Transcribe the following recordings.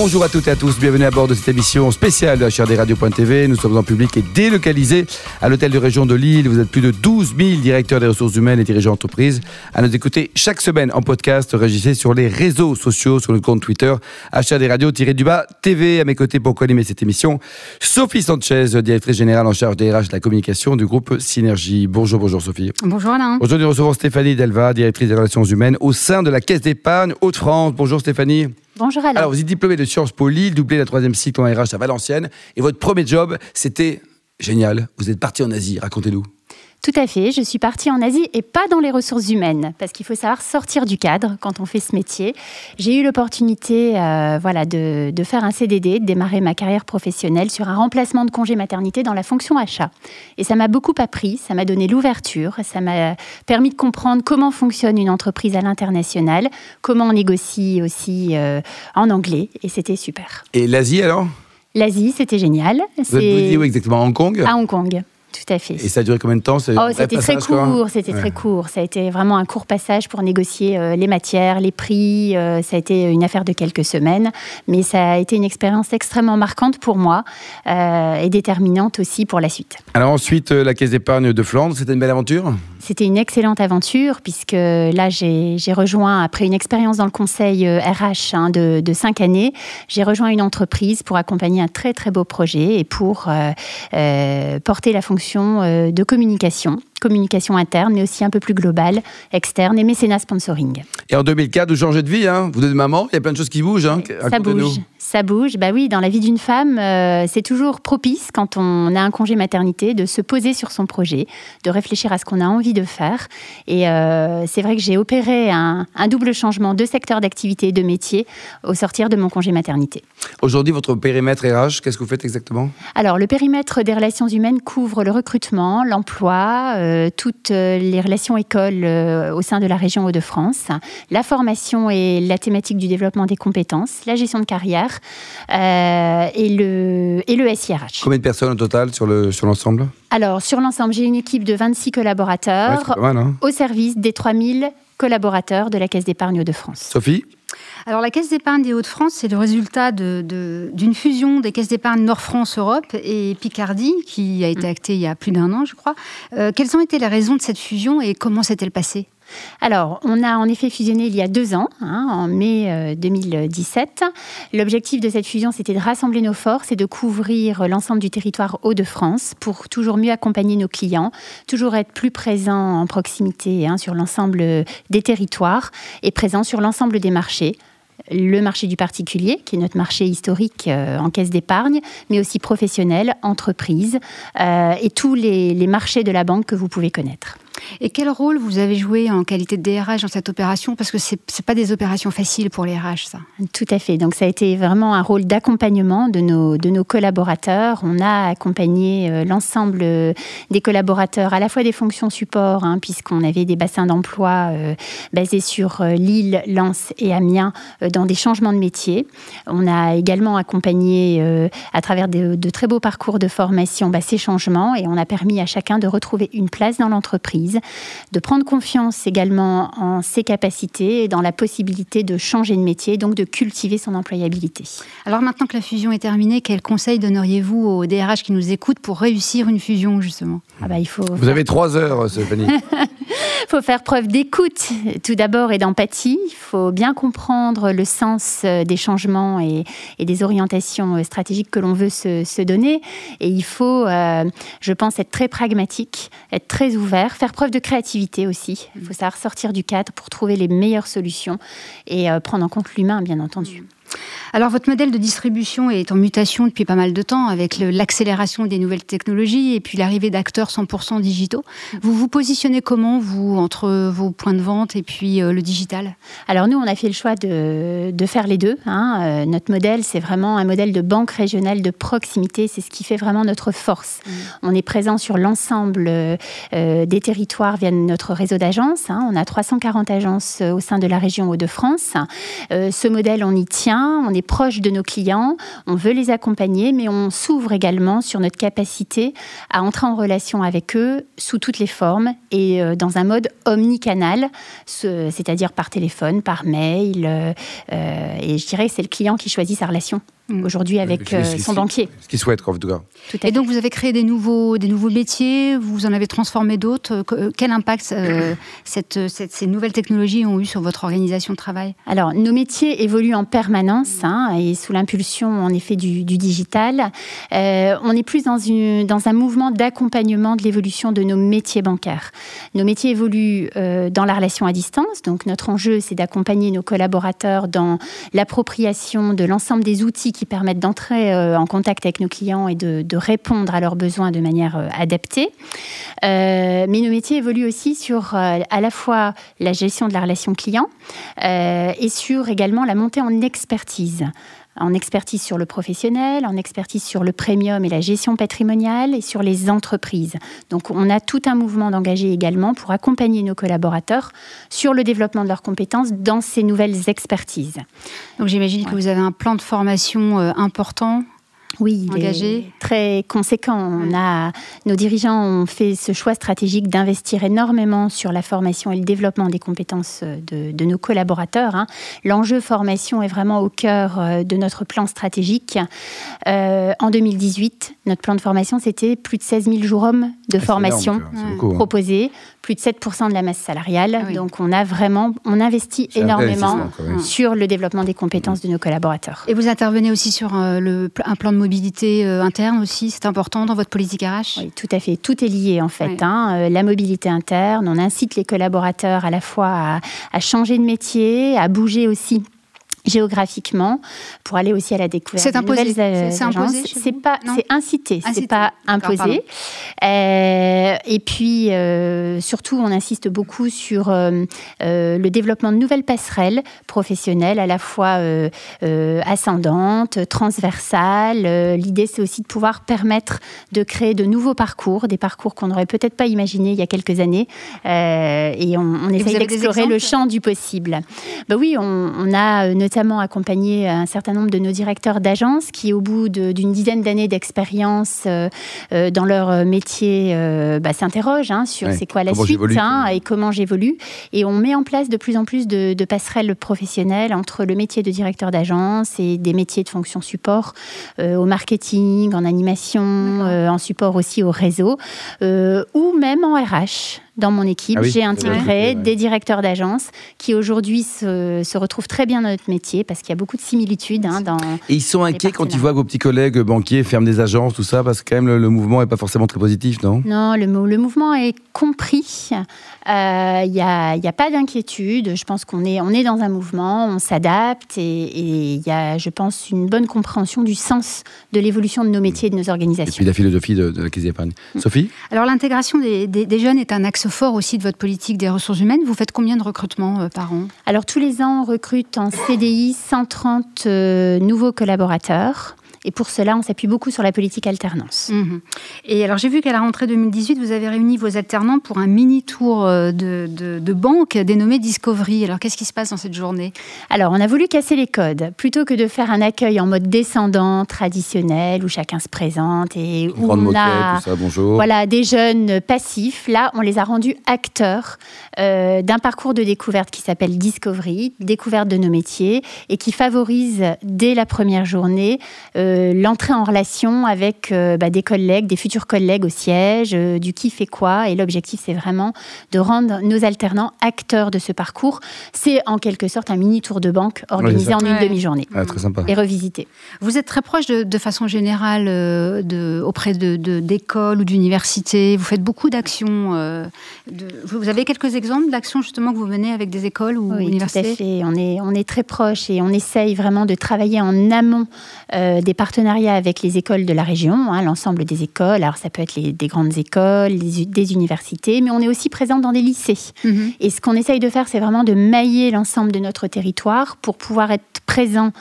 Bonjour à toutes et à tous, bienvenue à bord de cette émission spéciale de HRD Radio.tv. Nous sommes en public et délocalisés à l'hôtel de région de Lille. Vous êtes plus de 12 000 directeurs des ressources humaines et dirigeants d'entreprise à nous écouter chaque semaine en podcast. Régissez sur les réseaux sociaux, sur le compte Twitter HRD Radio-du-bas TV. À mes côtés pour co-animer cette émission, Sophie Sanchez, directrice générale en charge des RH de la communication du groupe Synergie. Bonjour, bonjour Sophie. Bonjour Alain. Aujourd'hui, nous recevons Stéphanie Delva, directrice des relations humaines au sein de la Caisse d'épargne Haute-France. Bonjour Stéphanie. Alors, vous êtes diplômé de Sciences Po doublé la troisième cycle en RH à Valenciennes. Et votre premier job, c'était génial. Vous êtes parti en Asie. Racontez-nous. Tout à fait, je suis partie en Asie et pas dans les ressources humaines, parce qu'il faut savoir sortir du cadre quand on fait ce métier. J'ai eu l'opportunité euh, voilà, de, de, faire un CDD, de démarrer ma carrière professionnelle sur un remplacement de congé maternité dans la fonction achat. Et ça m'a beaucoup appris, ça m'a donné l'ouverture, ça m'a permis de comprendre comment fonctionne une entreprise à l'international, comment on négocie aussi euh, en anglais, et c'était super. Et l'Asie alors? L'Asie, c'était génial. Vous êtes où exactement? À Hong Kong? À Hong Kong. Tout à fait. Et ça a duré combien de temps oh, C'était très court, c'était ouais. très court. Ça a été vraiment un court passage pour négocier euh, les matières, les prix. Euh, ça a été une affaire de quelques semaines, mais ça a été une expérience extrêmement marquante pour moi euh, et déterminante aussi pour la suite. Alors ensuite, la Caisse d'épargne de Flandre, c'était une belle aventure? C'était une excellente aventure puisque là, j'ai rejoint, après une expérience dans le conseil RH hein, de, de, cinq années, j'ai rejoint une entreprise pour accompagner un très très beau projet et pour porter la fonction euh, de communication communication interne, mais aussi un peu plus globale, externe, et mécénat sponsoring. Et en 2004, vous changez de vie, hein vous êtes maman, il y a plein de choses qui bougent. Hein ça bouge, ça bouge. Bah oui, dans la vie d'une femme, euh, c'est toujours propice, quand on a un congé maternité, de se poser sur son projet, de réfléchir à ce qu'on a envie de faire. Et euh, c'est vrai que j'ai opéré un, un, double changement de secteur d'activité et de métier au sortir de mon congé maternité. Aujourd'hui, votre périmètre RH, qu'est-ce que vous faites exactement? Alors, le périmètre des relations humaines couvre le recrutement, l'emploi, euh, toutes les relations écoles euh, au sein de la région Hauts-de-France, la formation et la thématique du développement des compétences, la gestion de carrière euh, et, le, et le SIRH. Combien de personnes au total sur l'ensemble sur Alors, sur l'ensemble, j'ai une équipe de 26 collaborateurs ouais, mal, hein au service des 3000 collaborateurs de la Caisse d'épargne de France. Sophie? Alors la Caisse d'épargne des Hauts-de-France, c'est le résultat d'une de, fusion des caisses d'épargne Nord-France-Europe et Picardie, qui a été actée il y a plus d'un an, je crois. Euh, quelles ont été les raisons de cette fusion et comment s'est-elle passée? Alors, on a en effet fusionné il y a deux ans, hein, en mai euh, 2017. L'objectif de cette fusion, c'était de rassembler nos forces et de couvrir l'ensemble du territoire Hauts-de-France pour toujours mieux accompagner nos clients, toujours être plus présent en proximité hein, sur l'ensemble des territoires et présent sur l'ensemble des marchés le marché du particulier, qui est notre marché historique euh, en caisse d'épargne, mais aussi professionnel, entreprise, euh, et tous les marchés de la banque que vous pouvez connaître. Et quel rôle vous avez joué en qualité de DRH dans cette opération? Parce que ce n'est pas des opérations faciles pour les RH, ça. Tout à fait. Donc ça a été vraiment un rôle d'accompagnement de nos, de nos collaborateurs. On a accompagné euh, l'ensemble des collaborateurs, à la fois des fonctions support, hein, puisqu'on avait des bassins d'emploi euh, basés sur euh, Lille, Lens et Amiens, euh, dans des changements de métier. On a également accompagné, euh, à travers de, de, très beaux parcours de formation, bah, ces changements et on a permis à chacun de retrouver une place dans l'entreprise de prendre confiance également en ses capacités et dans la possibilité de changer de métier, donc de cultiver son employabilité. Alors maintenant que la fusion est terminée, quel conseil donneriez-vous aux DRH qui nous écoutent pour réussir une fusion justement? Ah bah, il faut Vous faire... avez trois heures, Stéphanie. Il faut faire preuve d'écoute tout d'abord et d'empathie. Il faut bien comprendre le sens des changements et, et des orientations stratégiques que l'on veut se, se, donner. Et il faut, euh, je pense, être très pragmatique, être très ouvert, faire preuve de créativité aussi. Il faut savoir sortir du cadre pour trouver les meilleures solutions et euh, prendre en compte l'humain, bien entendu. Alors, votre modèle de distribution est en mutation depuis pas mal de temps avec l'accélération des nouvelles technologies et puis l'arrivée d'acteurs 100% digitaux. Vous vous positionnez comment, vous, entre vos points de vente et puis euh, le digital? Alors, nous, on a fait le choix de, de faire les deux. Hein. Euh, notre modèle, c'est vraiment un modèle de banque régionale de proximité. C'est ce qui fait vraiment notre force. Mmh. On est présent sur l'ensemble euh, des territoires via notre réseau d'agences. Hein. On a 340 agences au sein de la région Hauts-de-France. ce modèle, on y tient on est proche de nos clients, on veut les accompagner, mais on s'ouvre également sur notre capacité à entrer en relation avec eux sous toutes les formes et euh, dans un mode omnicanal, c'est-à-dire par téléphone, par mail. Euh, euh, et je dirais que c'est le client qui choisit sa relation. Mm. aujourd'hui avec euh, son banquier. Ce qu'il souhaite, en tout cas. et donc, vous avez créé des nouveaux, des nouveaux métiers, vous en avez transformé d'autres. Euh, quel impact euh, cette, ces nouvelles technologies ont eu sur votre organisation de travail? Alors, nos métiers évoluent en permanence hein, et sous l'impulsion, en effet, du, du digital. on est plus dans, une, dans un mouvement d'accompagnement de l'évolution de nos métiers bancaires. Nos métiers évoluent dans la relation à distance. Donc, notre enjeu, c'est d'accompagner nos collaborateurs dans l'appropriation de l'ensemble des outils qui permettent d'entrer euh, en contact avec nos clients et de, répondre à leurs besoins de manière euh, adaptée. Euh, mais nos métiers évoluent aussi sur à la fois la gestion de la relation client et sur également la montée en expertise en expertise sur le professionnel, en expertise sur le premium et la gestion patrimoniale et sur les entreprises. Donc on a tout un mouvement d'engagés également pour accompagner nos collaborateurs sur le développement de leurs compétences dans ces nouvelles expertises. Donc j'imagine que vous avez un plan de formation euh, important oui, engagé. très conséquent. On a, nos dirigeants ont fait ce choix stratégique d'investir énormément sur la formation et le développement des compétences de, nos collaborateurs. Hein. L'enjeu formation est vraiment au cœur euh, de notre plan stratégique. Euh, en 2018, notre plan de formation, c'était plus de 16 000 jours hommes de ah, formation hein. proposés, plus de 7% de la masse salariale. Ah Donc on a vraiment, on investit énormément sur le développement des compétences de nos collaborateurs. Et vous intervenez aussi sur euh, le, un plan de mobilité euh, interne aussi, c'est important dans votre politique RH? Oui, tout à fait. Tout est lié en fait. Hein. Euh, la mobilité interne, on incite les collaborateurs à la fois à, à changer de métier, à bouger aussi géographiquement pour aller aussi à la découverte c'est imposé. c'est imposé c'est pas c'est incité, c'est pas imposé. euh, et puis euh, surtout on insiste beaucoup sur euh, le développement de nouvelles passerelles professionnelles à la fois ascendantes transversales. L'idée c'est aussi de pouvoir permettre de créer de nouveaux parcours des parcours qu'on n'aurait peut-être pas imaginé il y a quelques années. Et on, on essaye d'explorer le champ du possible. Bah oui on, on a notamment accompagné un certain nombre de nos directeurs d'agence qui, au bout d'une dizaine d'années d'expérience euh, euh, dans leur métier, euh, bah, s'interrogent hein, sur c'est quoi la suite hein, et comment j'évolue. Et on met en place de plus en plus de, passerelles professionnelles entre le métier de directeur d'agence et des métiers de fonction support au marketing, en animation, en support aussi au réseau, ou même en RH dans mon équipe. Ah j'ai intégré des directeurs d'agence qui aujourd'hui se, se, retrouvent très bien dans notre métier parce qu'il y a beaucoup de similitudes. Hein, dans Et ils sont inquiets quand ils voient que vos petits collègues banquiers ferment des agences, tout ça, parce que quand même le, mouvement n'est pas forcément très positif, non? Non, le, le mouvement est compris. Il euh, n'y a, a, pas d'inquiétude. Je pense qu'on est, on est dans un mouvement, on s'adapte et il y a, je pense, une bonne compréhension du sens de l'évolution de nos métiers et de nos organisations. Et puis la philosophie de, la Caisse d'épargne. Mm. Sophie? Alors l'intégration des, des, jeunes est un axe fort aussi de votre politique des ressources humaines. Vous faites combien de recrutements euh, par an? Alors tous les ans, on recrute en CDI 130 euh, nouveaux collaborateurs. Et pour cela, on s'appuie beaucoup sur la politique alternance. Mhm. Et alors, j'ai vu qu'à la rentrée 2018, vous avez réuni vos alternants pour un mini tour euh, de, de, banque dénommé Discovery. Alors, qu'est-ce qui se passe dans cette journée? Alors, on a voulu casser les codes. Plutôt que de faire un accueil en mode descendant, traditionnel, où chacun se présente et où on a Voilà, des jeunes passifs, là, on les a rendus acteurs euh, d'un parcours de découverte qui s'appelle Discovery, découverte de nos métiers, et qui favorise dès la première journée euh, l'entrée en relation avec euh, bah, des collègues, des futurs collègues au siège, du qui fait quoi. Et l'objectif, c'est vraiment de rendre nos alternants acteurs de ce parcours. C'est en quelque sorte un mini tour de banque organisé en une demi-journée. Ah, très sympa. Et revisité. Vous êtes très proche de, façon générale de, auprès d'écoles de, ou d'universités. Vous faites beaucoup d'actions. vous avez quelques exemples exemple d'actions justement que vous menez avec des écoles ou oui, universités tout à fait. On est, on est très proche et on essaye vraiment de travailler en amont euh, des parcours partenariat avec les écoles de la région, hein, l'ensemble des écoles. Alors ça peut être les, des grandes écoles, des universités, mais on est aussi présent dans des lycées. Mhm. Et ce qu'on essaye de faire, c'est vraiment de mailler l'ensemble de notre territoire pour pouvoir être présent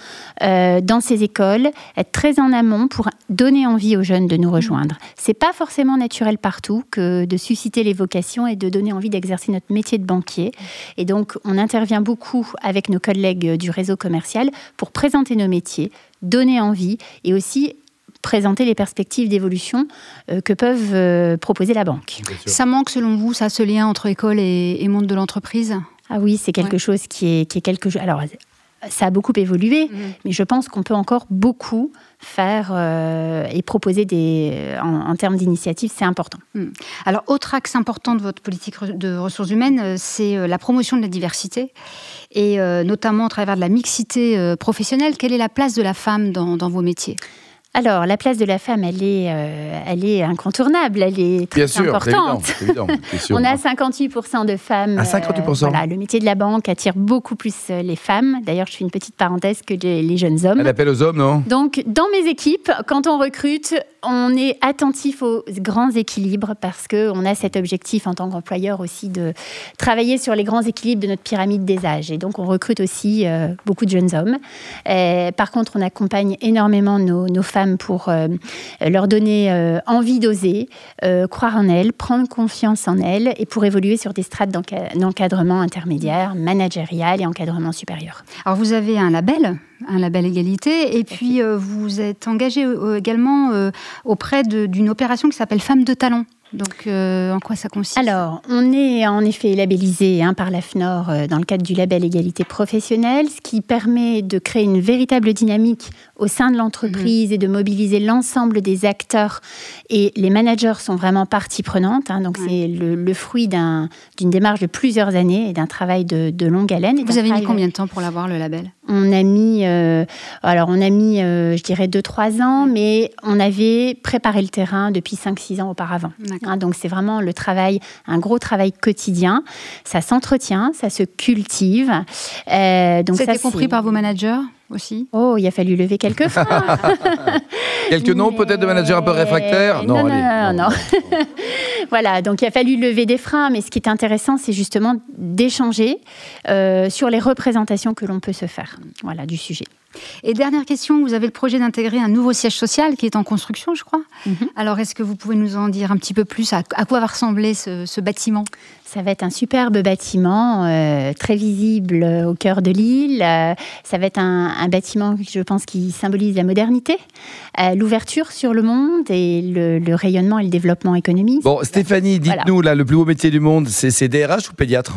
euh, dans ces écoles, être très en amont pour donner envie aux jeunes de nous rejoindre. C'est pas forcément naturel partout que de susciter les vocations et de donner envie d'exercer notre métier de banquier. Et donc, on intervient beaucoup avec nos collègues du réseau commercial pour présenter nos métiers, donner envie et aussi présenter les perspectives d'évolution euh, que peuvent euh, proposer la banque. Ça manque selon vous, ça, ce lien entre école et, monde de l'entreprise? Ah oui, c'est quelque chose qui est, qui est quelque chose. Alors, ça a beaucoup évolué, mhm. mais je pense qu'on peut encore beaucoup faire euh, et proposer des, en, termes d'initiatives, c'est important. Mhm. Alors, autre axe important de votre politique de ressources humaines, euh, c'est euh, la promotion de la diversité, et notamment au travers de la mixité professionnelle. Quelle est la place de la femme dans, dans vos métiers? Alors, la place de la femme, elle est, euh, elle est incontournable, elle est très importante. On a 58% de femmes. À 58% euh, voilà, Le métier de la banque attire beaucoup plus euh, les femmes. D'ailleurs, je fais une petite parenthèse que les jeunes hommes. Elle appelle aux hommes, non? Donc, dans mes équipes, quand on recrute, on est attentif aux grands équilibres parce qu'on a cet objectif en tant qu'employeur aussi de travailler sur les grands équilibres de notre pyramide des âges. Et donc, on recrute aussi beaucoup de jeunes hommes. par contre, on accompagne énormément nos, nos femmes pour euh, leur donner euh, envie d'oser, euh, croire en elles, prendre confiance en elles et pour évoluer sur des strates d'encadrement intermédiaire, managérial et encadrement supérieur. Alors vous avez un label un label égalité. Et puis, vous êtes engagé également auprès d'une opération qui s'appelle Femmes de Talent. Donc, en quoi ça consiste? Alors, on est en effet labellisé hein, par la FNOR euh, dans le cadre du label égalité professionnelle, ce qui permet de créer une véritable dynamique au sein de l'entreprise et de mobiliser l'ensemble des acteurs. Et les managers sont vraiment partie prenante. Hein, donc, c'est le, fruit d'une démarche de plusieurs années et d'un travail de, longue haleine. Vous avez mis combien de temps pour l'avoir, le label? On a mis, euh, alors, on a mis, je dirais, 2-3 ans, mais on avait préparé le terrain depuis 5-6 ans auparavant. Hein, donc c'est vraiment le travail, un gros travail quotidien. Ça s'entretient, ça se cultive. Euh, donc C'était compris par vos managers? Aussi Oh, il a fallu lever quelques freins. quelques noms peut-être de managers un peu réfractaires? Non, non, non, non. voilà, donc il a fallu lever des freins, mais ce qui est intéressant, c'est justement d'échanger euh, sur les représentations que l'on peut se faire voilà, du sujet. Et dernière question, vous avez le projet d'intégrer un nouveau siège social qui est en construction, je crois. Mhm. Alors, est-ce que vous pouvez nous en dire un petit peu plus à, quoi va ressembler ce, bâtiment? Ça va être un superbe bâtiment, euh, très visible au cœur de l'île. Euh, ça va être un, bâtiment, je pense, qui symbolise la modernité, euh, l'ouverture sur le monde et le, rayonnement et le développement économique. Bon, Stéphanie, dites-nous, là, le plus beau métier du monde, c'est DRH ou pédiatre?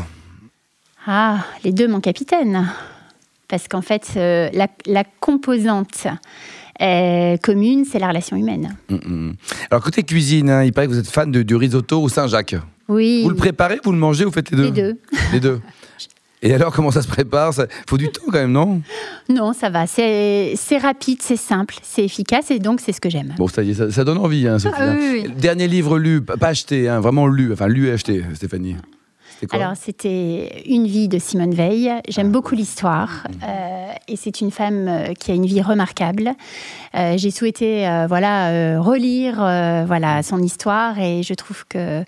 Ah, les deux, mon capitaine parce qu'en fait, euh, la, composante euh, commune, c'est la relation humaine. Mm, mm. Alors, côté cuisine, hein, il paraît que vous êtes fan de, du risotto au Saint-Jacques. Oui. Vous le préparez, vous le mangez, vous faites les deux Les deux. Les deux. Et alors, comment ça se prépare Il faut du temps quand même, non? Non, ça va. C'est rapide, c'est simple, c'est efficace et donc c'est ce que j'aime. Bon, ça, ça, ça donne envie, hein, Sophie. Ah, oui, oui. Dernier livre lu, pas acheté, hein, vraiment lu, enfin lu et acheté, Stéphanie. Alors, c'était Une vie de Simone Veil. J'aime ah. beaucoup l'histoire mhm. euh, et c'est une femme euh, qui a une vie remarquable. Euh, j'ai souhaité voilà, relire voilà, son histoire et je trouve que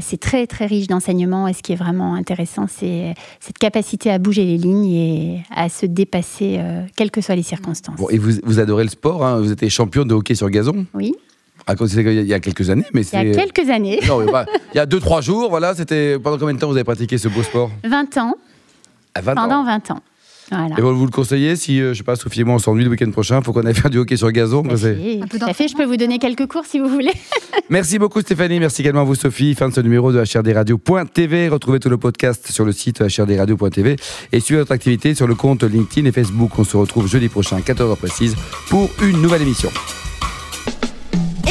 c'est très, très riche d'enseignements. Et ce qui est vraiment intéressant, c'est cette capacité à bouger les lignes et à se dépasser, quelles que soient les circonstances. et vous, vous adorez le sport, hein vous êtes champion de hockey sur gazon? Oui. Ah, il y a quelques années, mais c'est. Il y a quelques années. il y a 2-3 jours, voilà, c'était. Pendant combien de temps vous avez pratiqué ce beau sport? 20 ans. À 20 Pendant 20 ans. Voilà. Et vous le conseillez si, je euh, je sais pas, Sophie et moi on s'ennuie le week-end prochain, faut qu'on aille faire du hockey sur gazon. Tout à fait, je peux vous donner quelques cours si vous voulez. merci beaucoup Stéphanie, merci également à vous Sophie. Fin de ce numéro de HRDRadio.tv. Retrouvez tout le podcast sur le site HRDRadio.tv et suivez notre activité sur le compte LinkedIn et Facebook. On se retrouve jeudi prochain, 14h précise, pour une nouvelle émission.